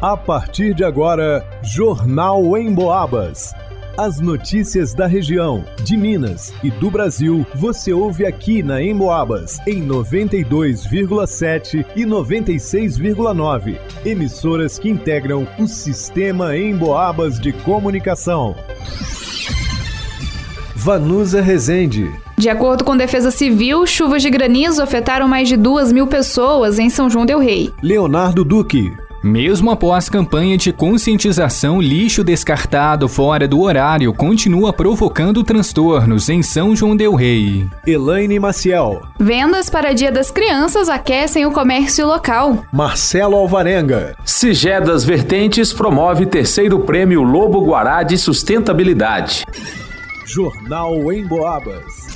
A partir de agora, Jornal em Boabas. As notícias da região, de Minas e do Brasil, você ouve aqui na Emboabas, em 92,7 e 96,9. Emissoras que integram o sistema Emboabas de comunicação. Vanusa Rezende. De acordo com Defesa Civil, chuvas de granizo afetaram mais de duas mil pessoas em São João Del Rei. Leonardo Duque. Mesmo após campanha de conscientização, lixo descartado fora do horário continua provocando transtornos em São João Del Rei. Elaine Maciel. Vendas para Dia das Crianças aquecem o comércio local. Marcelo Alvarenga. Sigedas Vertentes promove terceiro prêmio Lobo Guará de Sustentabilidade. Jornal em Boabas.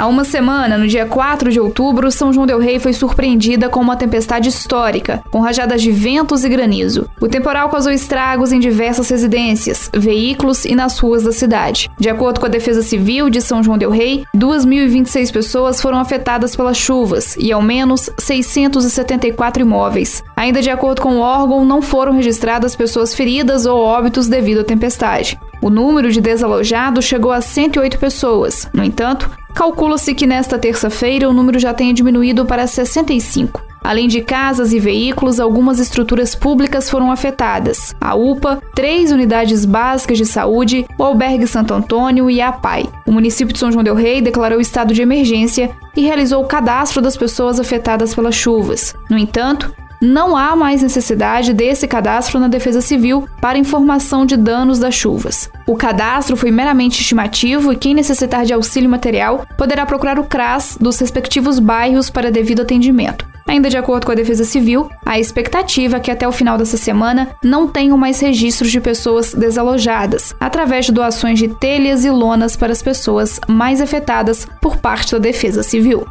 Há uma semana, no dia 4 de outubro, São João del Rei foi surpreendida com uma tempestade histórica, com rajadas de ventos e granizo. O temporal causou estragos em diversas residências, veículos e nas ruas da cidade. De acordo com a Defesa Civil de São João del Rei, 2.026 pessoas foram afetadas pelas chuvas e ao menos 674 imóveis. Ainda de acordo com o órgão, não foram registradas pessoas feridas ou óbitos devido à tempestade. O número de desalojados chegou a 108 pessoas. No entanto, calcula-se que nesta terça-feira o número já tenha diminuído para 65. Além de casas e veículos, algumas estruturas públicas foram afetadas. A UPA, três unidades básicas de saúde, o Albergue Santo Antônio e a APAI. O município de São João del Rei declarou estado de emergência e realizou o cadastro das pessoas afetadas pelas chuvas. No entanto, não há mais necessidade desse cadastro na Defesa Civil para informação de danos das chuvas. O cadastro foi meramente estimativo e quem necessitar de auxílio material poderá procurar o CRAS dos respectivos bairros para devido atendimento. Ainda de acordo com a Defesa Civil, a expectativa é que até o final dessa semana não tenham mais registros de pessoas desalojadas, através de doações de telhas e lonas para as pessoas mais afetadas por parte da Defesa Civil.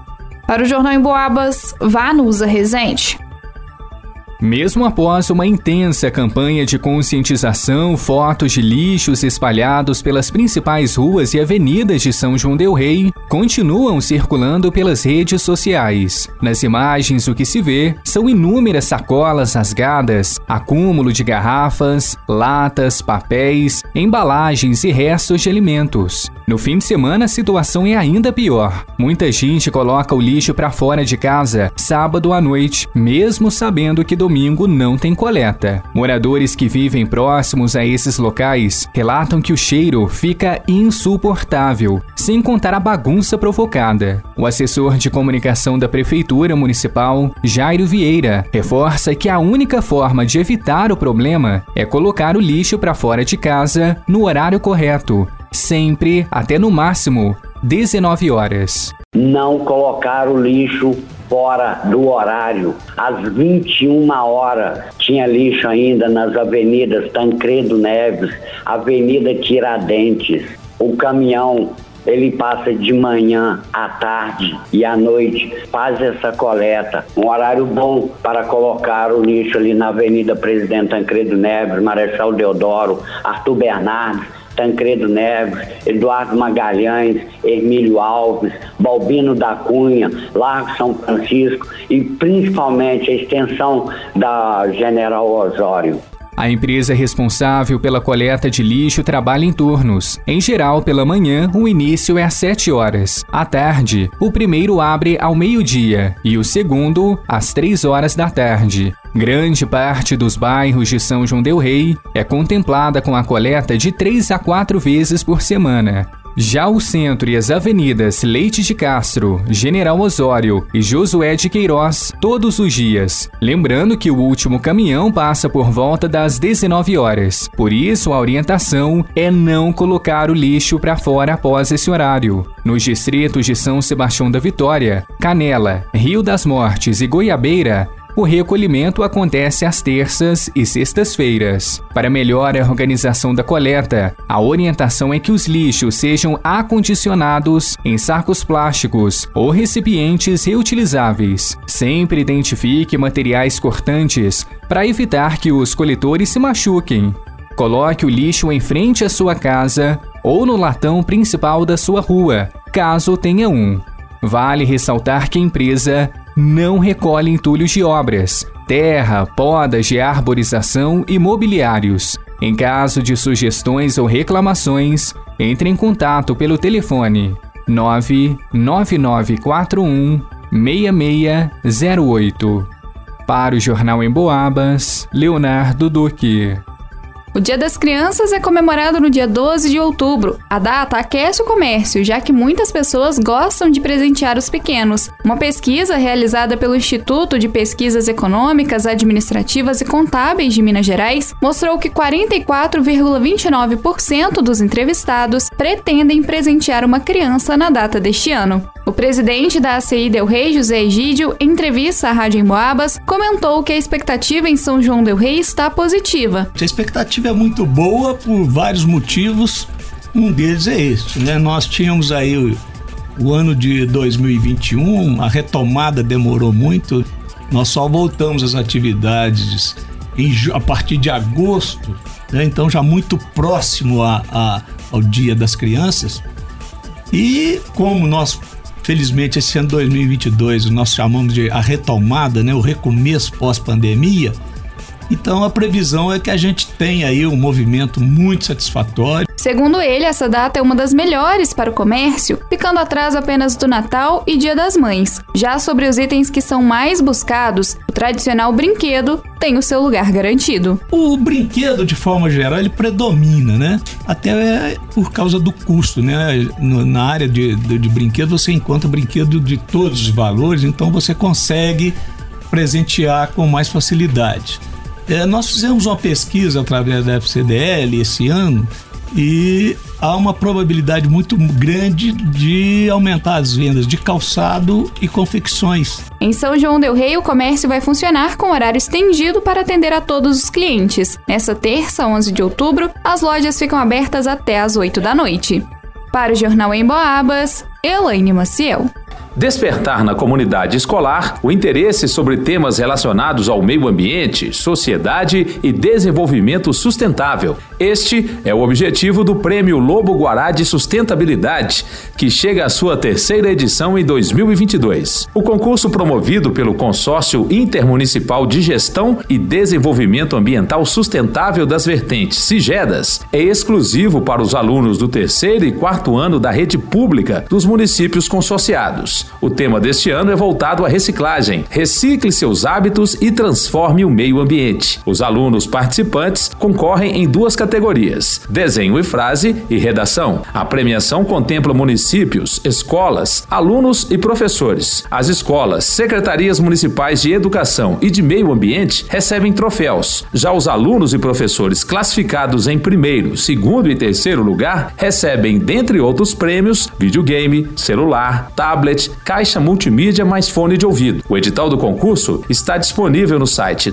Para o Jornal em Boabas, Vanusa Rezende. Mesmo após uma intensa campanha de conscientização, fotos de lixos espalhados pelas principais ruas e avenidas de São João del Rei continuam circulando pelas redes sociais. Nas imagens, o que se vê são inúmeras sacolas rasgadas, acúmulo de garrafas, latas, papéis, embalagens e restos de alimentos. No fim de semana, a situação é ainda pior. Muita gente coloca o lixo para fora de casa sábado à noite, mesmo sabendo que domingo não tem coleta. Moradores que vivem próximos a esses locais relatam que o cheiro fica insuportável, sem contar a bagunça provocada. O assessor de comunicação da Prefeitura Municipal, Jairo Vieira, reforça que a única forma de evitar o problema é colocar o lixo para fora de casa no horário correto, sempre até no máximo 19 horas. Não colocar o lixo fora do horário. Às 21 horas tinha lixo ainda nas avenidas Tancredo Neves, Avenida Tiradentes. O caminhão ele passa de manhã à tarde e à noite, faz essa coleta. Um horário bom para colocar o lixo ali na Avenida Presidente Tancredo Neves, Marechal Deodoro, Arthur Bernardes Tancredo Neves, Eduardo Magalhães, Emílio Alves, Balbino da Cunha, Largo São Francisco e principalmente a extensão da General Osório. A empresa responsável pela coleta de lixo trabalha em turnos. Em geral, pela manhã, o início é às 7 horas. À tarde, o primeiro abre ao meio-dia e o segundo às 3 horas da tarde. Grande parte dos bairros de São João del Rei é contemplada com a coleta de 3 a 4 vezes por semana. Já o centro e as avenidas Leite de Castro, General Osório e Josué de Queiroz todos os dias. Lembrando que o último caminhão passa por volta das 19 horas. Por isso, a orientação é não colocar o lixo para fora após esse horário. Nos distritos de São Sebastião da Vitória, Canela, Rio das Mortes e Goiabeira, o recolhimento acontece às terças e sextas-feiras. Para melhor a organização da coleta, a orientação é que os lixos sejam acondicionados em sacos plásticos ou recipientes reutilizáveis. Sempre identifique materiais cortantes para evitar que os coletores se machuquem. Coloque o lixo em frente à sua casa ou no latão principal da sua rua, caso tenha um. Vale ressaltar que a empresa não recolhe entulhos de obras, terra, podas de arborização e mobiliários. Em caso de sugestões ou reclamações, entre em contato pelo telefone 99941 6608. Para o Jornal em Boabas, Leonardo Duque. O Dia das Crianças é comemorado no dia 12 de outubro. A data aquece o comércio, já que muitas pessoas gostam de presentear os pequenos. Uma pesquisa realizada pelo Instituto de Pesquisas Econômicas, Administrativas e Contábeis de Minas Gerais mostrou que 44,29% dos entrevistados pretendem presentear uma criança na data deste ano. O presidente da ACI Del Rey, José Egídio, em entrevista à Rádio Emboabas, comentou que a expectativa em São João Del Rey está positiva. A expectativa é muito boa por vários motivos. Um deles é este, né? Nós tínhamos aí o, o ano de 2021, a retomada demorou muito. Nós só voltamos às atividades em, a partir de agosto, né? então já muito próximo a, a, ao Dia das Crianças. E como nós Felizmente, esse ano 2022, nós chamamos de a retomada, né, o recomeço pós-pandemia. Então, a previsão é que a gente tenha aí um movimento muito satisfatório. Segundo ele, essa data é uma das melhores para o comércio, ficando atrás apenas do Natal e Dia das Mães. Já sobre os itens que são mais buscados, o tradicional brinquedo tem o seu lugar garantido. O brinquedo, de forma geral, ele predomina, né? Até por causa do custo, né? Na área de, de, de brinquedo, você encontra brinquedo de todos os valores, então você consegue presentear com mais facilidade. É, nós fizemos uma pesquisa através da FCDL esse ano e há uma probabilidade muito grande de aumentar as vendas de calçado e confecções. Em São João del Rei, o comércio vai funcionar com horário estendido para atender a todos os clientes. Nessa terça, 11 de outubro, as lojas ficam abertas até às 8 da noite. Para o Jornal em Boabas, Elaine Maciel. Despertar na comunidade escolar o interesse sobre temas relacionados ao meio ambiente, sociedade e desenvolvimento sustentável. Este é o objetivo do Prêmio Lobo Guará de Sustentabilidade, que chega à sua terceira edição em 2022. O concurso promovido pelo Consórcio Intermunicipal de Gestão e Desenvolvimento Ambiental Sustentável das Vertentes Sigedas é exclusivo para os alunos do terceiro e quarto ano da rede pública dos municípios consorciados. O tema deste ano é voltado à reciclagem. Recicle seus hábitos e transforme o meio ambiente. Os alunos participantes concorrem em duas categorias: desenho e frase e redação. A premiação contempla municípios, escolas, alunos e professores. As escolas, secretarias municipais de educação e de meio ambiente recebem troféus. Já os alunos e professores classificados em primeiro, segundo e terceiro lugar recebem, dentre outros prêmios, videogame, celular, tablet, caixa multimídia mais fone de ouvido. O edital do concurso está disponível no site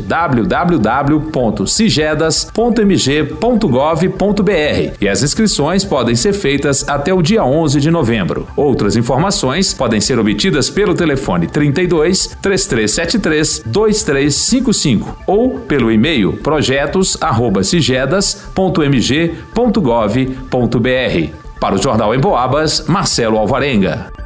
www.sigedas.mg.gov.br e as inscrições podem ser feitas até o dia 11 de novembro. Outras informações podem ser obtidas pelo telefone 32 3373 2355 ou pelo e-mail projetos@sigedas.mg.gov.br. Para o Jornal em Boabas, Marcelo Alvarenga.